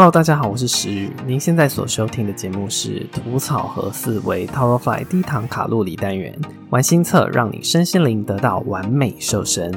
Hello，大家好，我是石宇。您现在所收听的节目是《吐草和思维 Tower Fly 低糖卡路里单元》，玩心测让你身心灵得到完美瘦身。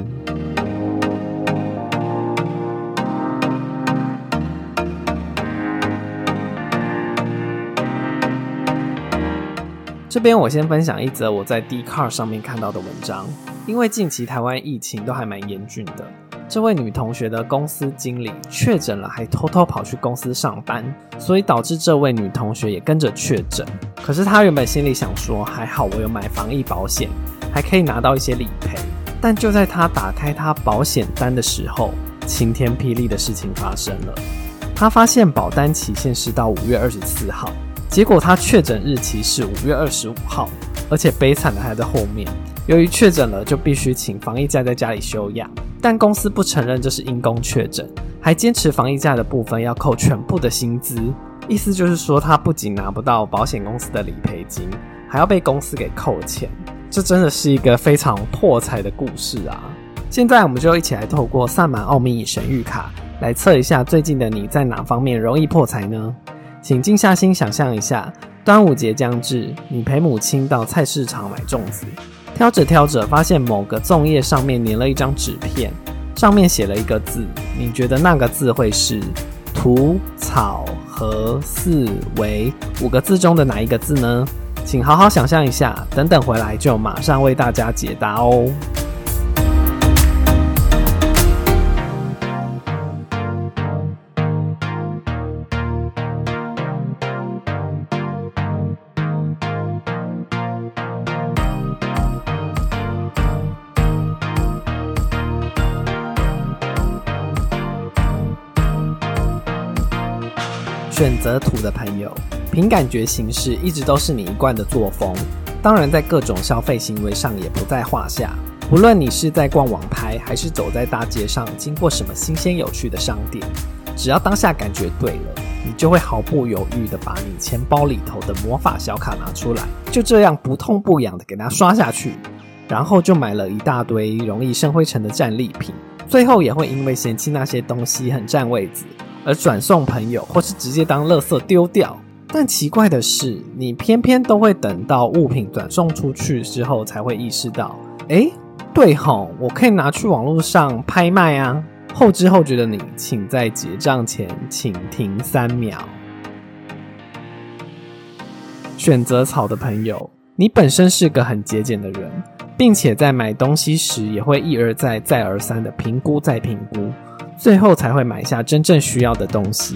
这边我先分享一则我在 d c a r 上面看到的文章，因为近期台湾疫情都还蛮严峻的。这位女同学的公司经理确诊了，还偷偷跑去公司上班，所以导致这位女同学也跟着确诊。可是她原本心里想说，还好我有买防疫保险，还可以拿到一些理赔。但就在她打开她保险单的时候，晴天霹雳的事情发生了。她发现保单期限是到五月二十四号，结果她确诊日期是五月二十五号，而且悲惨的还在后面。由于确诊了，就必须请防疫假在家里休养。但公司不承认这是因公确诊，还坚持防疫假的部分要扣全部的薪资。意思就是说，他不仅拿不到保险公司的理赔金，还要被公司给扣钱。这真的是一个非常破财的故事啊！现在我们就一起来透过萨满奥秘神谕卡来测一下最近的你在哪方面容易破财呢？请静下心想象一下，端午节将至，你陪母亲到菜市场买粽子。挑着挑着，发现某个粽叶上面粘了一张纸片，上面写了一个字。你觉得那个字会是“土草和四维”五个字中的哪一个字呢？请好好想象一下，等等回来就马上为大家解答哦。选择土的朋友，凭感觉行事一直都是你一贯的作风。当然，在各种消费行为上也不在话下。无论你是在逛网拍，还是走在大街上，经过什么新鲜有趣的商店，只要当下感觉对了，你就会毫不犹豫的把你钱包里头的魔法小卡拿出来，就这样不痛不痒的给它刷下去，然后就买了一大堆容易生灰尘的战利品，最后也会因为嫌弃那些东西很占位子。而转送朋友，或是直接当垃圾丢掉。但奇怪的是，你偏偏都会等到物品转送出去之后，才会意识到，哎，对吼，我可以拿去网络上拍卖啊。后知后觉的你，请在结账前请停三秒。选择草的朋友，你本身是个很节俭的人，并且在买东西时也会一而再、再而三的评估再评估。最后才会买下真正需要的东西。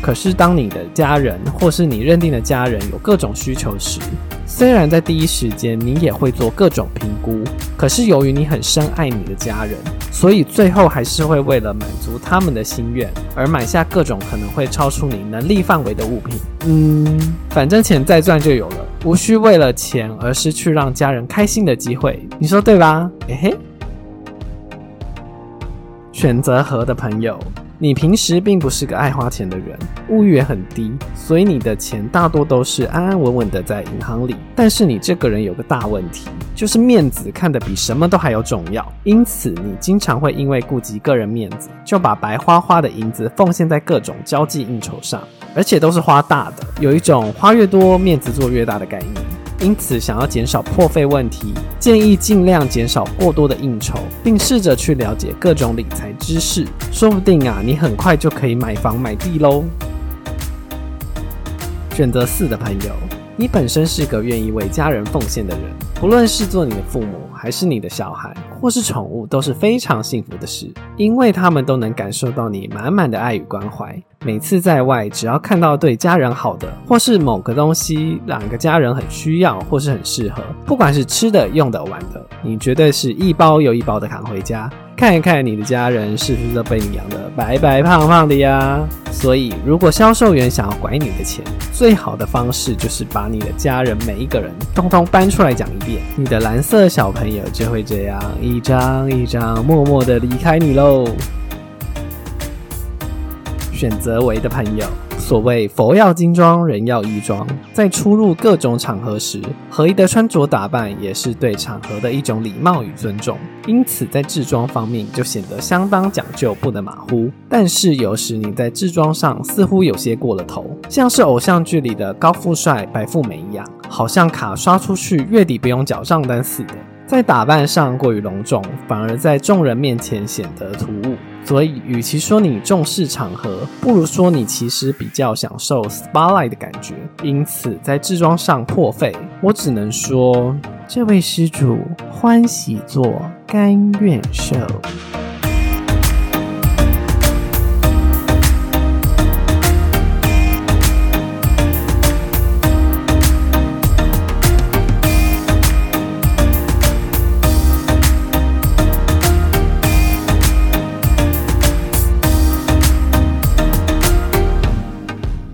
可是，当你的家人或是你认定的家人有各种需求时，虽然在第一时间你也会做各种评估，可是由于你很深爱你的家人，所以最后还是会为了满足他们的心愿而买下各种可能会超出你能力范围的物品。嗯，反正钱再赚就有了，无需为了钱而失去让家人开心的机会。你说对吧？嘿嘿。选择和的朋友，你平时并不是个爱花钱的人，物欲也很低，所以你的钱大多都是安安稳稳的在银行里。但是你这个人有个大问题，就是面子看得比什么都还要重要，因此你经常会因为顾及个人面子，就把白花花的银子奉献在各种交际应酬上，而且都是花大的，有一种花越多面子做越大的概念。因此，想要减少破费问题，建议尽量减少过多的应酬，并试着去了解各种理财知识。说不定啊，你很快就可以买房买地喽。选择四的朋友，你本身是个愿意为家人奉献的人，不论是做你的父母，还是你的小孩，或是宠物，都是非常幸福的事，因为他们都能感受到你满满的爱与关怀。每次在外，只要看到对家人好的，或是某个东西，两个家人很需要，或是很适合，不管是吃的、用的、玩的，你绝对是一包又一包的扛回家，看一看你的家人是不是都被你养得白白胖胖的呀？所以，如果销售员想要拐你的钱，最好的方式就是把你的家人每一个人通通搬出来讲一遍，你的蓝色小朋友就会这样一张一张默默的离开你喽。选择为的朋友，所谓佛要金装，人要衣装，在出入各种场合时，合一的穿着打扮也是对场合的一种礼貌与尊重。因此，在制装方面就显得相当讲究，不能马虎。但是有时你在制装上似乎有些过了头，像是偶像剧里的高富帅白富美一样，好像卡刷出去月底不用缴账单似的。在打扮上过于隆重，反而在众人面前显得突兀。所以，与其说你重视场合，不如说你其实比较享受 spotlight 的感觉。因此，在制装上破费，我只能说，这位施主欢喜做，甘愿受。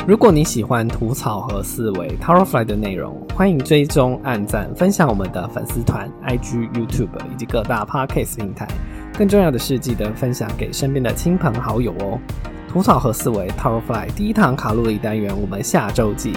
如果你喜欢吐槽和思维 Towerfly 的内容，欢迎追踪、按赞、分享我们的粉丝团、IG、YouTube 以及各大 Podcast 平台。更重要的是，记得分享给身边的亲朋好友哦。吐槽和思维 Towerfly 第一堂卡路里单元，我们下周见。